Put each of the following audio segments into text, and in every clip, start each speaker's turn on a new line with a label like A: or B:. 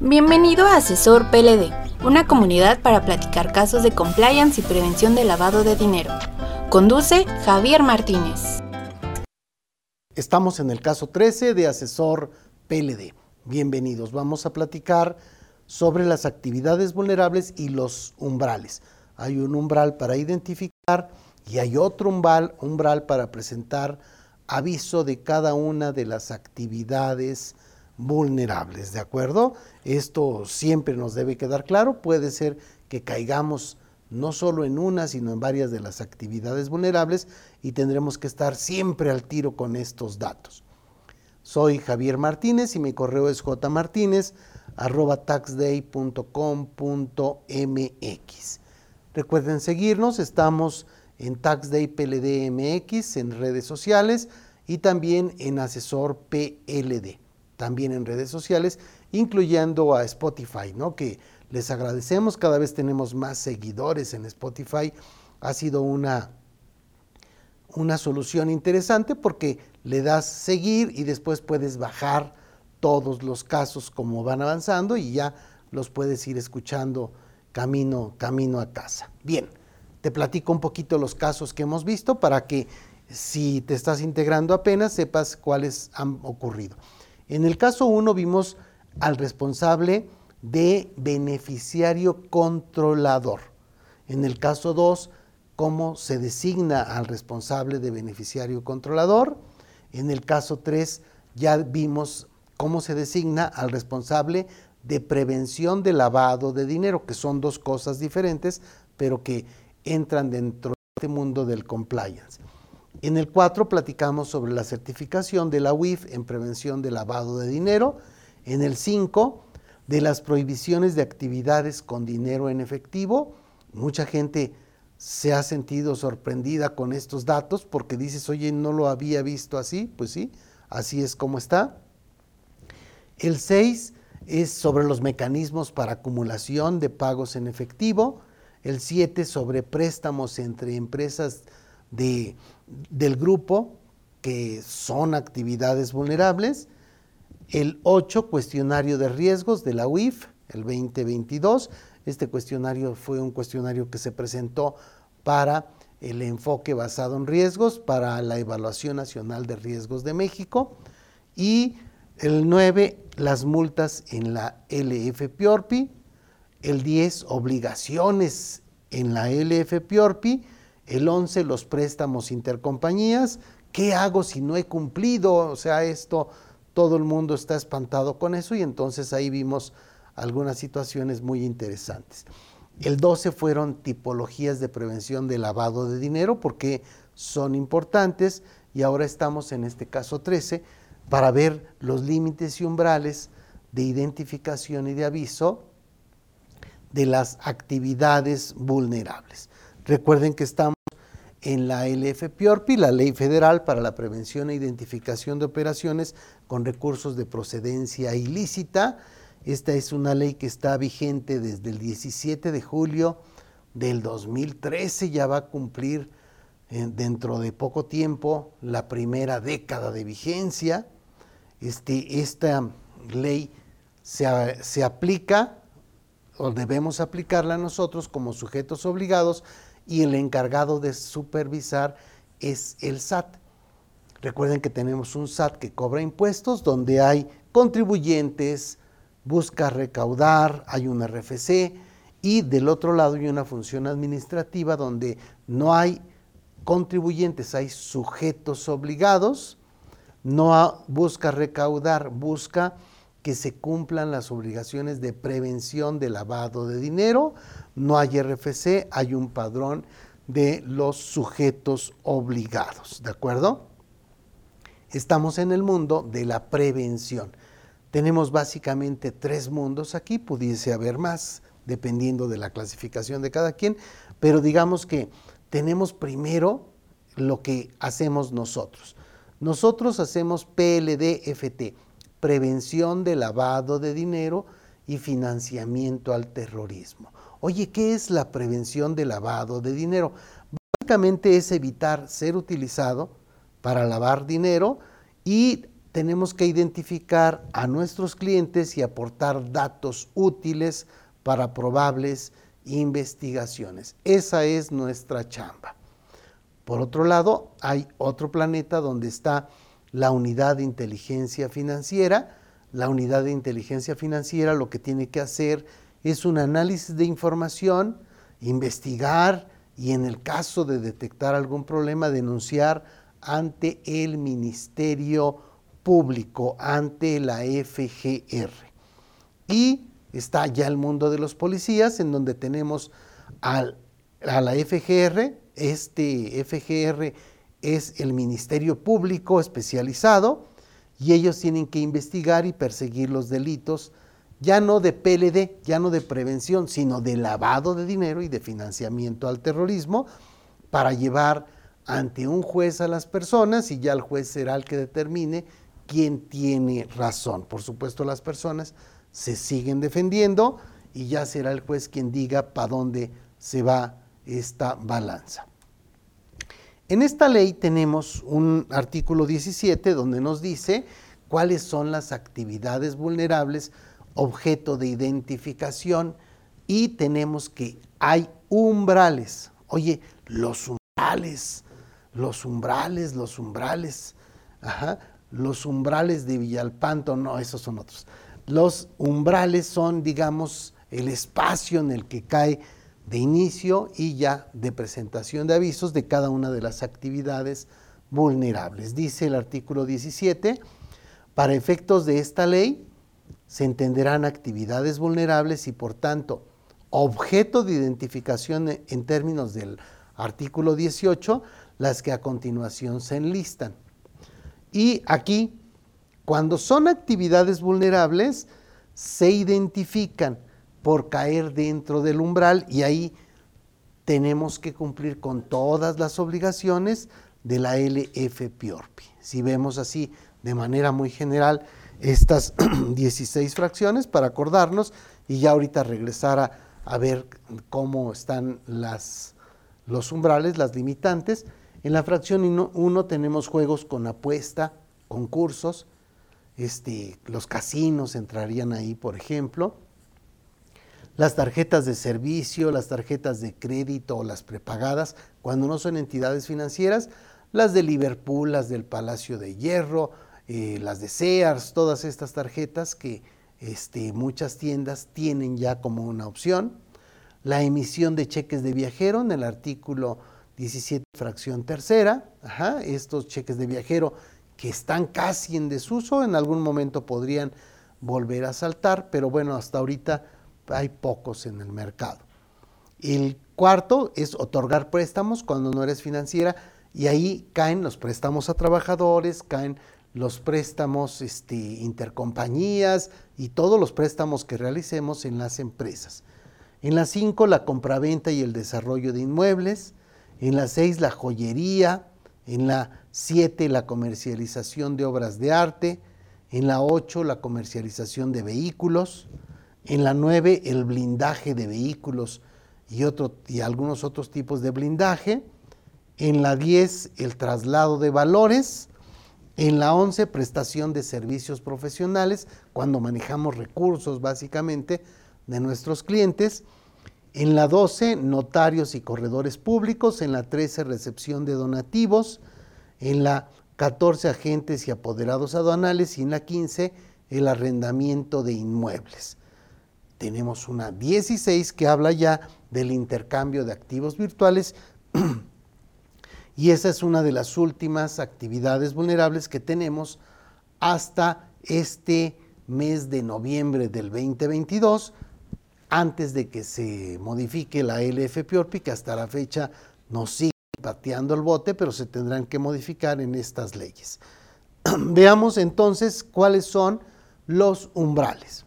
A: Bienvenido a Asesor PLD, una comunidad para platicar casos de compliance y prevención de lavado de dinero. Conduce Javier Martínez.
B: Estamos en el caso 13 de Asesor PLD. Bienvenidos. Vamos a platicar sobre las actividades vulnerables y los umbrales. Hay un umbral para identificar y hay otro umbral, umbral para presentar aviso de cada una de las actividades vulnerables, ¿de acuerdo? Esto siempre nos debe quedar claro, puede ser que caigamos no solo en una, sino en varias de las actividades vulnerables y tendremos que estar siempre al tiro con estos datos. Soy Javier Martínez y mi correo es jmartinez.taxday.com.mx. Recuerden seguirnos, estamos en Taxday PLDMX en redes sociales y también en Asesor PLD también en redes sociales, incluyendo a Spotify, ¿no? Que les agradecemos, cada vez tenemos más seguidores en Spotify. Ha sido una, una solución interesante porque le das seguir y después puedes bajar todos los casos como van avanzando y ya los puedes ir escuchando camino, camino a casa. Bien, te platico un poquito los casos que hemos visto para que si te estás integrando apenas sepas cuáles han ocurrido. En el caso 1 vimos al responsable de beneficiario controlador. En el caso 2, cómo se designa al responsable de beneficiario controlador. En el caso 3, ya vimos cómo se designa al responsable de prevención de lavado de dinero, que son dos cosas diferentes, pero que entran dentro de este mundo del compliance. En el 4 platicamos sobre la certificación de la UIF en prevención de lavado de dinero. En el 5 de las prohibiciones de actividades con dinero en efectivo. Mucha gente se ha sentido sorprendida con estos datos porque dices, oye, no lo había visto así. Pues sí, así es como está. El 6 es sobre los mecanismos para acumulación de pagos en efectivo. El 7 sobre préstamos entre empresas de, del grupo que son actividades vulnerables. El 8, cuestionario de riesgos de la UIF, el 2022. Este cuestionario fue un cuestionario que se presentó para el enfoque basado en riesgos, para la Evaluación Nacional de Riesgos de México. Y el 9, las multas en la LF Piorpi. El 10, obligaciones en la LF Piorpi el 11, los préstamos intercompañías. ¿Qué hago si no he cumplido? O sea, esto, todo el mundo está espantado con eso y entonces ahí vimos algunas situaciones muy interesantes. El 12 fueron tipologías de prevención de lavado de dinero porque son importantes y ahora estamos en este caso 13 para ver los límites y umbrales de identificación y de aviso de las actividades vulnerables. Recuerden que estamos en la LF PIORPI, la Ley Federal para la Prevención e Identificación de Operaciones con Recursos de Procedencia Ilícita. Esta es una ley que está vigente desde el 17 de julio del 2013, ya va a cumplir eh, dentro de poco tiempo la primera década de vigencia. Este, esta ley se, se aplica o debemos aplicarla nosotros como sujetos obligados y el encargado de supervisar es el SAT. Recuerden que tenemos un SAT que cobra impuestos, donde hay contribuyentes, busca recaudar, hay un RFC y del otro lado hay una función administrativa donde no hay contribuyentes, hay sujetos obligados, no busca recaudar, busca que se cumplan las obligaciones de prevención de lavado de dinero, no hay RFC, hay un padrón de los sujetos obligados, ¿de acuerdo? Estamos en el mundo de la prevención. Tenemos básicamente tres mundos aquí, pudiese haber más, dependiendo de la clasificación de cada quien, pero digamos que tenemos primero lo que hacemos nosotros. Nosotros hacemos PLDFT, prevención de lavado de dinero y financiamiento al terrorismo. Oye, ¿qué es la prevención de lavado de dinero? Básicamente es evitar ser utilizado para lavar dinero y tenemos que identificar a nuestros clientes y aportar datos útiles para probables investigaciones. Esa es nuestra chamba. Por otro lado, hay otro planeta donde está la unidad de inteligencia financiera. La unidad de inteligencia financiera lo que tiene que hacer es un análisis de información, investigar y en el caso de detectar algún problema denunciar ante el Ministerio Público, ante la FGR. Y está ya el mundo de los policías, en donde tenemos a la FGR, este FGR es el Ministerio Público especializado, y ellos tienen que investigar y perseguir los delitos, ya no de PLD, ya no de prevención, sino de lavado de dinero y de financiamiento al terrorismo, para llevar ante un juez a las personas y ya el juez será el que determine quién tiene razón. Por supuesto, las personas se siguen defendiendo y ya será el juez quien diga para dónde se va esta balanza. En esta ley tenemos un artículo 17 donde nos dice cuáles son las actividades vulnerables objeto de identificación y tenemos que hay umbrales. Oye, los umbrales, los umbrales, los umbrales, ajá, los umbrales de Villalpanto, no, esos son otros. Los umbrales son, digamos, el espacio en el que cae de inicio y ya de presentación de avisos de cada una de las actividades vulnerables. Dice el artículo 17, para efectos de esta ley se entenderán actividades vulnerables y por tanto objeto de identificación en términos del artículo 18, las que a continuación se enlistan. Y aquí cuando son actividades vulnerables, se identifican por caer dentro del umbral y ahí tenemos que cumplir con todas las obligaciones de la LFPORPI. Si vemos así de manera muy general estas 16 fracciones para acordarnos y ya ahorita regresar a, a ver cómo están las, los umbrales, las limitantes. En la fracción 1 tenemos juegos con apuesta, concursos, este, los casinos entrarían ahí, por ejemplo, las tarjetas de servicio, las tarjetas de crédito o las prepagadas, cuando no son entidades financieras, las de Liverpool, las del Palacio de Hierro, eh, las de Sears, todas estas tarjetas que este, muchas tiendas tienen ya como una opción. La emisión de cheques de viajero en el artículo 17, fracción tercera. estos cheques de viajero que están casi en desuso, en algún momento podrían volver a saltar, pero bueno, hasta ahorita hay pocos en el mercado. El cuarto es otorgar préstamos cuando no eres financiera y ahí caen los préstamos a trabajadores, caen los préstamos este, intercompañías y todos los préstamos que realicemos en las empresas. En la cinco, la compraventa y el desarrollo de inmuebles. En la seis, la joyería, en la 7 la comercialización de obras de arte, en la 8 la comercialización de vehículos, en la 9 el blindaje de vehículos y, y algunos otros tipos de blindaje, en la 10 el traslado de valores, en la 11 prestación de servicios profesionales, cuando manejamos recursos básicamente de nuestros clientes, en la 12, notarios y corredores públicos. En la 13, recepción de donativos. En la 14, agentes y apoderados aduanales. Y en la 15, el arrendamiento de inmuebles. Tenemos una 16 que habla ya del intercambio de activos virtuales. y esa es una de las últimas actividades vulnerables que tenemos hasta este mes de noviembre del 2022 antes de que se modifique la LFPORPI, que hasta la fecha nos sigue pateando el bote, pero se tendrán que modificar en estas leyes. Veamos entonces cuáles son los umbrales.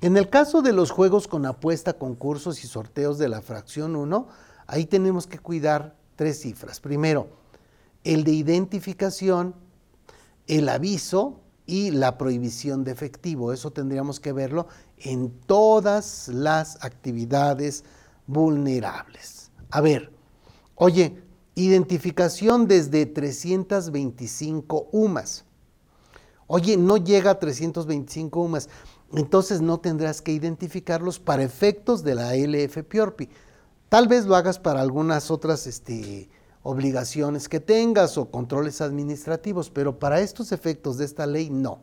B: En el caso de los juegos con apuesta, concursos y sorteos de la fracción 1, ahí tenemos que cuidar tres cifras. Primero, el de identificación, el aviso y la prohibición de efectivo. Eso tendríamos que verlo en todas las actividades vulnerables. A ver, oye, identificación desde 325 UMAS. Oye, no llega a 325 UMAS. Entonces no tendrás que identificarlos para efectos de la LF Piorpi. Tal vez lo hagas para algunas otras este, obligaciones que tengas o controles administrativos, pero para estos efectos de esta ley no.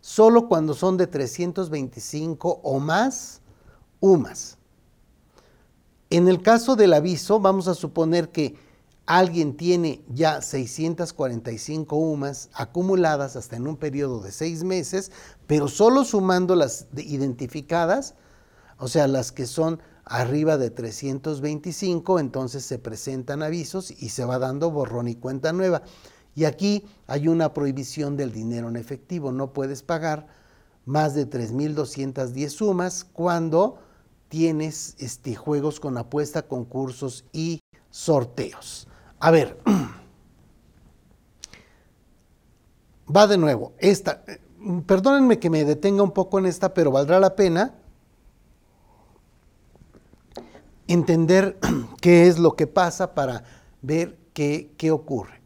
B: Solo cuando son de 325 o más UMAS. En el caso del aviso, vamos a suponer que alguien tiene ya 645 UMAS acumuladas hasta en un periodo de seis meses, pero solo sumando las identificadas, o sea, las que son arriba de 325, entonces se presentan avisos y se va dando borrón y cuenta nueva. Y aquí hay una prohibición del dinero en efectivo, no puedes pagar más de 3.210 sumas cuando tienes este, juegos con apuesta, concursos y sorteos. A ver, va de nuevo. Esta, perdónenme que me detenga un poco en esta, pero valdrá la pena entender qué es lo que pasa para ver qué, qué ocurre.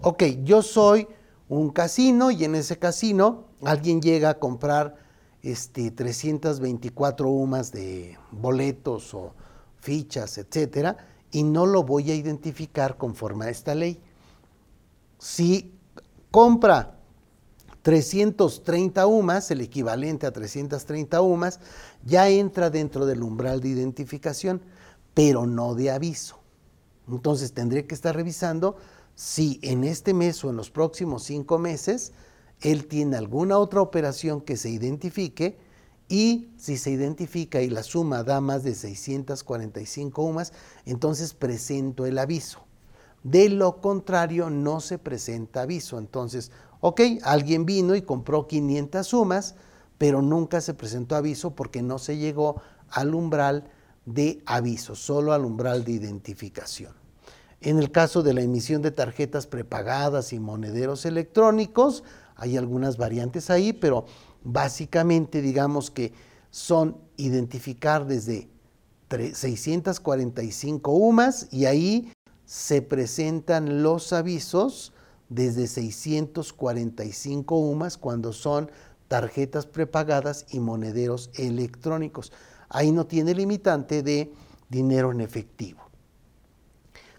B: Ok, yo soy un casino y en ese casino alguien llega a comprar este, 324 UMAS de boletos o fichas, etcétera, y no lo voy a identificar conforme a esta ley. Si compra 330 UMAS, el equivalente a 330 UMAS, ya entra dentro del umbral de identificación pero no de aviso. Entonces tendré que estar revisando si en este mes o en los próximos cinco meses él tiene alguna otra operación que se identifique y si se identifica y la suma da más de 645 UMAS, entonces presento el aviso. De lo contrario, no se presenta aviso. Entonces, ok, alguien vino y compró 500 sumas, pero nunca se presentó aviso porque no se llegó al umbral de aviso, solo al umbral de identificación. En el caso de la emisión de tarjetas prepagadas y monederos electrónicos, hay algunas variantes ahí, pero básicamente digamos que son identificar desde 645 UMAS y ahí se presentan los avisos desde 645 UMAS cuando son tarjetas prepagadas y monederos electrónicos ahí no tiene limitante de dinero en efectivo.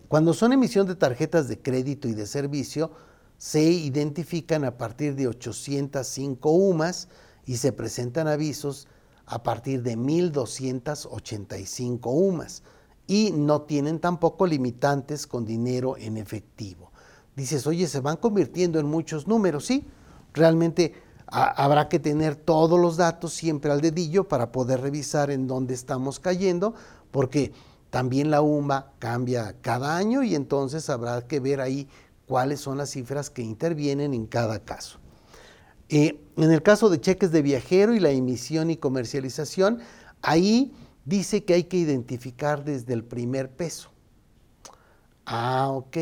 B: Cuando son emisión de tarjetas de crédito y de servicio, se identifican a partir de 805 UMAS y se presentan avisos a partir de 1285 UMAS y no tienen tampoco limitantes con dinero en efectivo. Dices, oye, se van convirtiendo en muchos números, sí, realmente habrá que tener todos los datos siempre al dedillo para poder revisar en dónde estamos cayendo, porque también la UMA cambia cada año y entonces habrá que ver ahí cuáles son las cifras que intervienen en cada caso. Eh, en el caso de cheques de viajero y la emisión y comercialización, ahí dice que hay que identificar desde el primer peso. Ah, ok.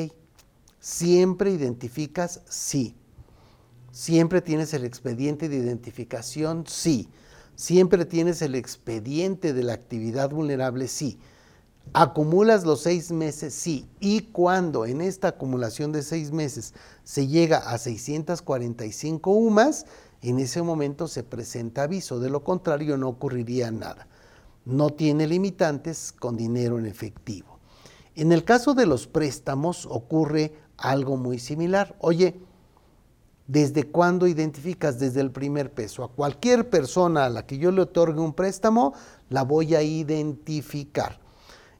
B: Siempre identificas sí. ¿Siempre tienes el expediente de identificación? Sí. ¿Siempre tienes el expediente de la actividad vulnerable? Sí. ¿Acumulas los seis meses? Sí. Y cuando en esta acumulación de seis meses se llega a 645 UMAS, en ese momento se presenta aviso. De lo contrario, no ocurriría nada. No tiene limitantes con dinero en efectivo. En el caso de los préstamos ocurre algo muy similar. Oye, ¿Desde cuándo identificas? Desde el primer peso. A cualquier persona a la que yo le otorgue un préstamo, la voy a identificar.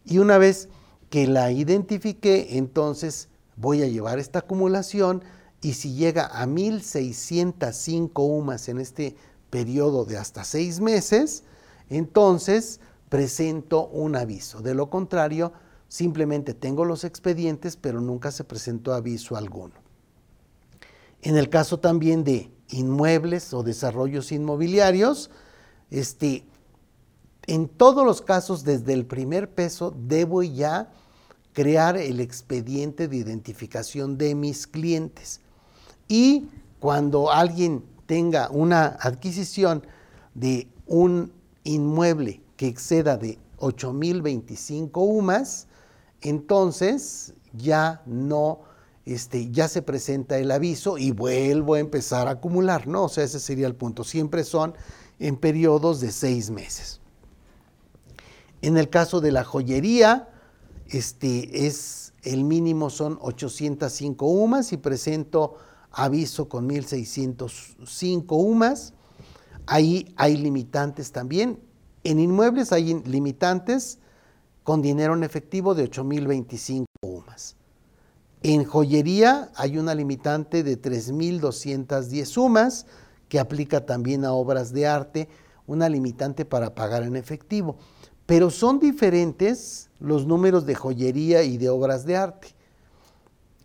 B: Y una vez que la identifique, entonces voy a llevar esta acumulación y si llega a 1.605 UMAS en este periodo de hasta seis meses, entonces presento un aviso. De lo contrario, simplemente tengo los expedientes, pero nunca se presentó aviso alguno. En el caso también de inmuebles o desarrollos inmobiliarios, este, en todos los casos, desde el primer peso, debo ya crear el expediente de identificación de mis clientes. Y cuando alguien tenga una adquisición de un inmueble que exceda de 8.025 UMAS, entonces ya no este, ya se presenta el aviso y vuelvo a empezar a acumular, ¿no? O sea, ese sería el punto. Siempre son en periodos de seis meses. En el caso de la joyería, este, es, el mínimo son 805 UMAS y presento aviso con 1605 UMAS. Ahí hay limitantes también. En inmuebles hay limitantes con dinero en efectivo de 8025 UMAS. En joyería hay una limitante de 3.210 sumas que aplica también a obras de arte, una limitante para pagar en efectivo. Pero son diferentes los números de joyería y de obras de arte.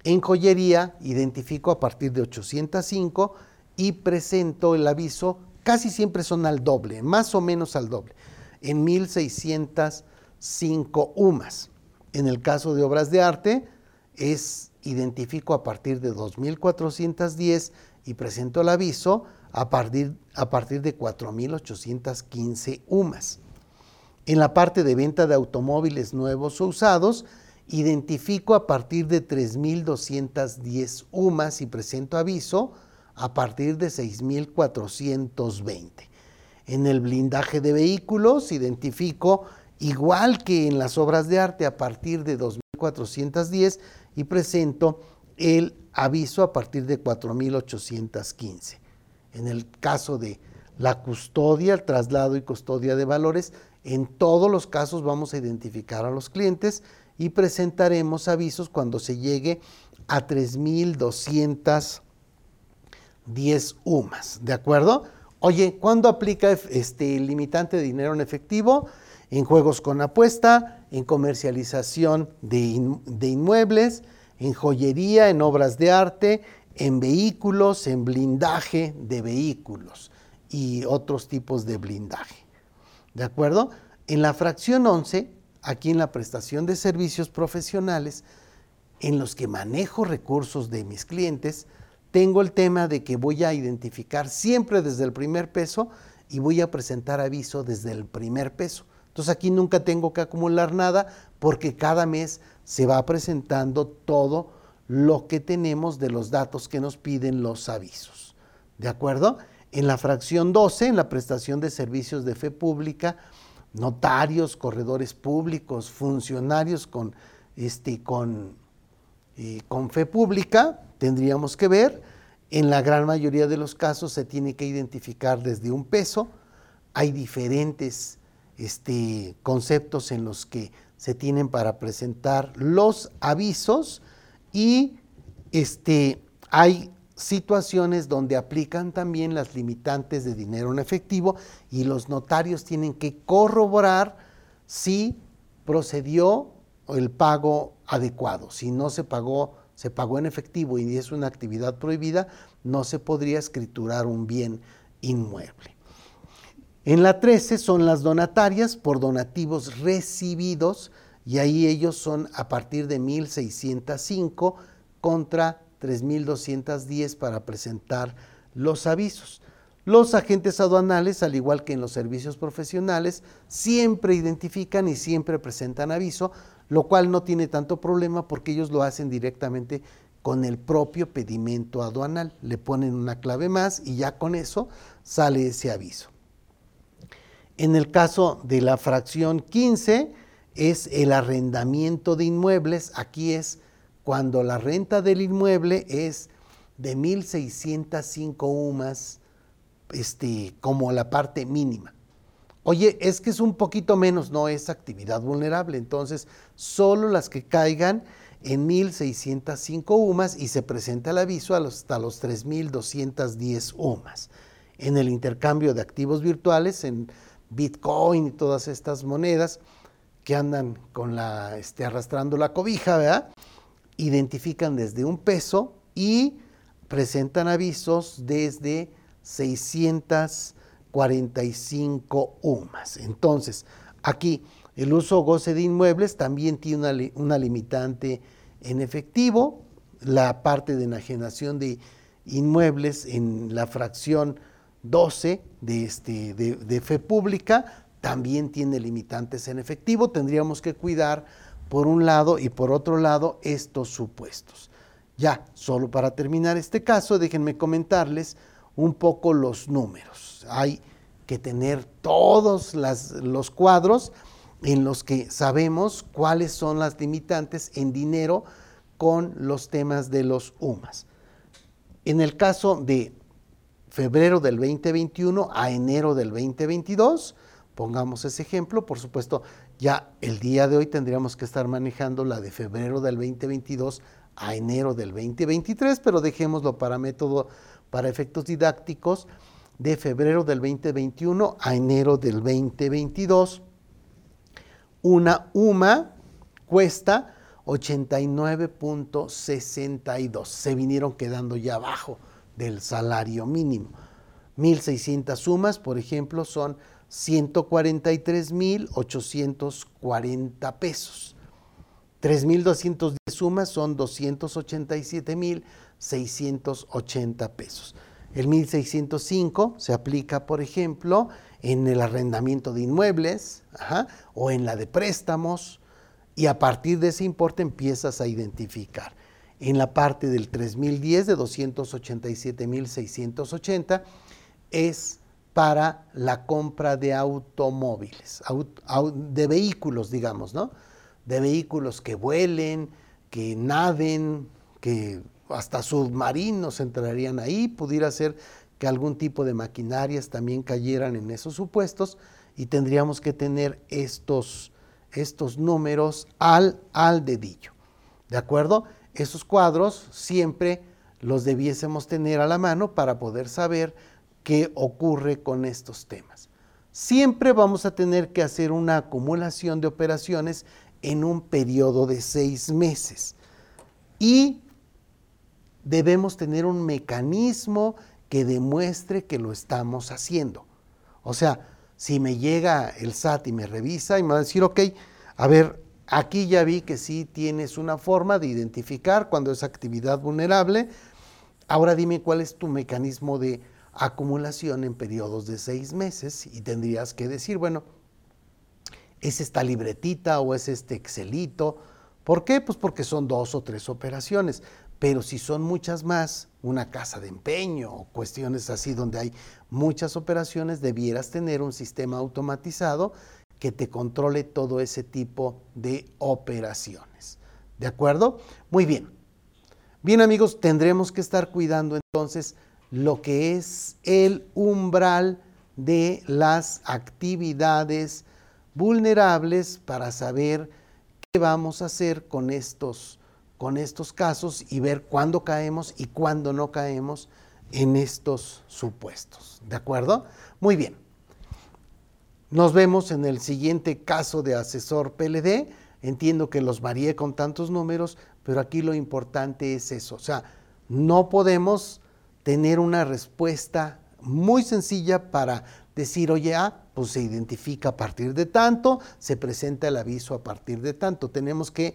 B: En joyería identifico a partir de 805 y presento el aviso, casi siempre son al doble, más o menos al doble, en 1605 UMAS. En el caso de obras de arte, es identifico a partir de 2410 y presento el aviso a partir, a partir de 4815 UMAS. En la parte de venta de automóviles nuevos o usados, identifico a partir de 3.210 UMAS y presento aviso a partir de 6.420. En el blindaje de vehículos, identifico igual que en las obras de arte a partir de 2.410 y presento el aviso a partir de 4.815. En el caso de la custodia, el traslado y custodia de valores, en todos los casos vamos a identificar a los clientes y presentaremos avisos cuando se llegue a 3.210 UMAS, ¿de acuerdo? Oye, ¿cuándo aplica este limitante de dinero en efectivo? En juegos con apuesta, en comercialización de, de inmuebles, en joyería, en obras de arte, en vehículos, en blindaje de vehículos y otros tipos de blindaje. ¿De acuerdo? En la fracción 11, aquí en la prestación de servicios profesionales, en los que manejo recursos de mis clientes, tengo el tema de que voy a identificar siempre desde el primer peso y voy a presentar aviso desde el primer peso. Entonces aquí nunca tengo que acumular nada porque cada mes se va presentando todo lo que tenemos de los datos que nos piden los avisos. ¿De acuerdo? En la fracción 12, en la prestación de servicios de fe pública, notarios, corredores públicos, funcionarios con, este, con, eh, con fe pública, tendríamos que ver. En la gran mayoría de los casos se tiene que identificar desde un peso. Hay diferentes este, conceptos en los que se tienen para presentar los avisos y este, hay situaciones donde aplican también las limitantes de dinero en efectivo y los notarios tienen que corroborar si procedió el pago adecuado. Si no se pagó, se pagó en efectivo y es una actividad prohibida, no se podría escriturar un bien inmueble. En la 13 son las donatarias por donativos recibidos y ahí ellos son a partir de 1.605 contra 3.210 para presentar los avisos. Los agentes aduanales, al igual que en los servicios profesionales, siempre identifican y siempre presentan aviso, lo cual no tiene tanto problema porque ellos lo hacen directamente con el propio pedimento aduanal. Le ponen una clave más y ya con eso sale ese aviso. En el caso de la fracción 15 es el arrendamiento de inmuebles. Aquí es cuando la renta del inmueble es de 1.605 UMAS este, como la parte mínima. Oye, es que es un poquito menos, no es actividad vulnerable, entonces solo las que caigan en 1.605 UMAS y se presenta el aviso hasta los 3.210 UMAS. En el intercambio de activos virtuales, en Bitcoin y todas estas monedas que andan con la, este, arrastrando la cobija, ¿verdad? Identifican desde un peso y presentan avisos desde 645 UMAS. Entonces, aquí el uso o goce de inmuebles también tiene una, limitante en efectivo, la parte de enajenación de inmuebles en la fracción 12 de, este, de, fe pública también tiene limitantes en efectivo. Tendríamos que cuidar por un lado y por otro lado estos supuestos. Ya, solo para terminar este caso, déjenme comentarles un poco los números. Hay que tener todos los cuadros en los que sabemos cuáles son las limitantes en dinero con los temas de los UMAS. En el caso de febrero del 2021 a enero del 2022, pongamos ese ejemplo, por supuesto, ya el día de hoy tendríamos que estar manejando la de febrero del 2022 a enero del 2023, pero dejémoslo para método, para efectos didácticos, de febrero del 2021 a enero del 2022. Una UMA cuesta 89.62. Se vinieron quedando ya abajo del salario mínimo. 1.600 sumas, por ejemplo, son 143.840 pesos. 3.210 sumas son 287.680 pesos. El 1.605 se aplica, por ejemplo, en el arrendamiento de inmuebles o en la de préstamos y a partir de ese importe empiezas a identificar. En la parte del 3010 de 287.680 es para la compra de automóviles, de vehículos, digamos, ¿no? De vehículos que vuelen, que naden, que hasta submarinos entrarían ahí, pudiera ser que algún tipo de maquinarias también cayeran en esos supuestos y tendríamos que tener estos, estos números al, al dedillo. ¿De acuerdo? Esos cuadros siempre los debiésemos tener a la mano para poder saber qué ocurre con estos temas. Siempre vamos a tener que hacer una acumulación de operaciones en un periodo de seis meses. Y debemos tener un mecanismo que demuestre que lo estamos haciendo. O sea, si me llega el SAT y me revisa y me va a decir, ok, a ver, aquí ya vi que sí tienes una forma de identificar cuando es actividad vulnerable. Ahora dime cuál es tu mecanismo de acumulación en periodos de seis meses y tendrías que decir, bueno, es esta libretita o es este Excelito. ¿Por qué? Pues porque son dos o tres operaciones. Pero si son muchas más, una casa de empeño o cuestiones así donde hay muchas operaciones, debieras tener un sistema automatizado que te controle todo ese tipo de operaciones. ¿De acuerdo? Muy bien. Bien amigos, tendremos que estar cuidando entonces lo que es el umbral de las actividades vulnerables para saber qué vamos a hacer con estos con estos casos y ver cuándo caemos y cuándo no caemos en estos supuestos. ¿De acuerdo? Muy bien. Nos vemos en el siguiente caso de asesor PLD. Entiendo que los varié con tantos números, pero aquí lo importante es eso. O sea, no podemos tener una respuesta muy sencilla para decir, oye, ah, pues se identifica a partir de tanto, se presenta el aviso a partir de tanto. Tenemos que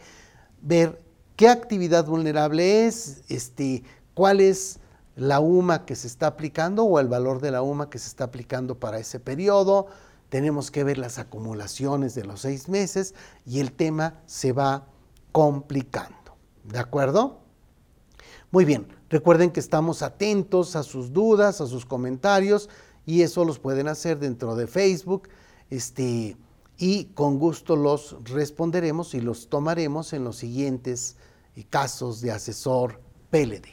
B: ver qué actividad vulnerable es, este, cuál es la UMA que se está aplicando o el valor de la UMA que se está aplicando para ese periodo. Tenemos que ver las acumulaciones de los seis meses y el tema se va complicando. ¿De acuerdo? Muy bien, recuerden que estamos atentos a sus dudas, a sus comentarios y eso los pueden hacer dentro de Facebook. Este, y con gusto los responderemos y los tomaremos en los siguientes eh, casos de asesor PLD.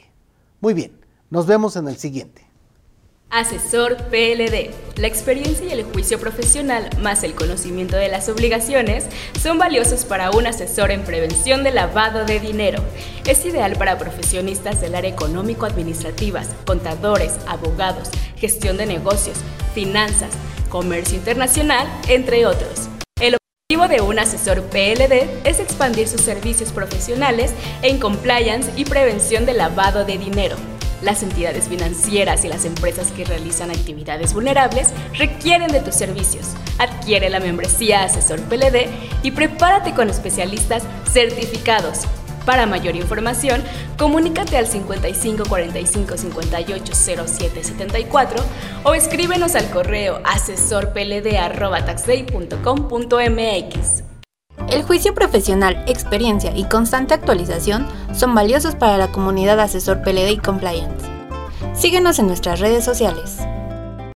B: Muy bien, nos vemos en el siguiente.
A: Asesor PLD. La experiencia y el juicio profesional, más el conocimiento de las obligaciones, son valiosos para un asesor en prevención de lavado de dinero. Es ideal para profesionistas del área económico-administrativas, contadores, abogados, gestión de negocios, finanzas, comercio internacional, entre otros. El objetivo de un asesor PLD es expandir sus servicios profesionales en compliance y prevención de lavado de dinero. Las entidades financieras y las empresas que realizan actividades vulnerables requieren de tus servicios. Adquiere la membresía Asesor PLD y prepárate con especialistas certificados para mayor información, comunícate al 55 45 58 07 74 o escríbenos al correo asesorpld.taxday.com.mx.
C: El juicio profesional, experiencia y constante actualización son valiosos para la comunidad asesor PLD y compliance. Síguenos en nuestras redes sociales.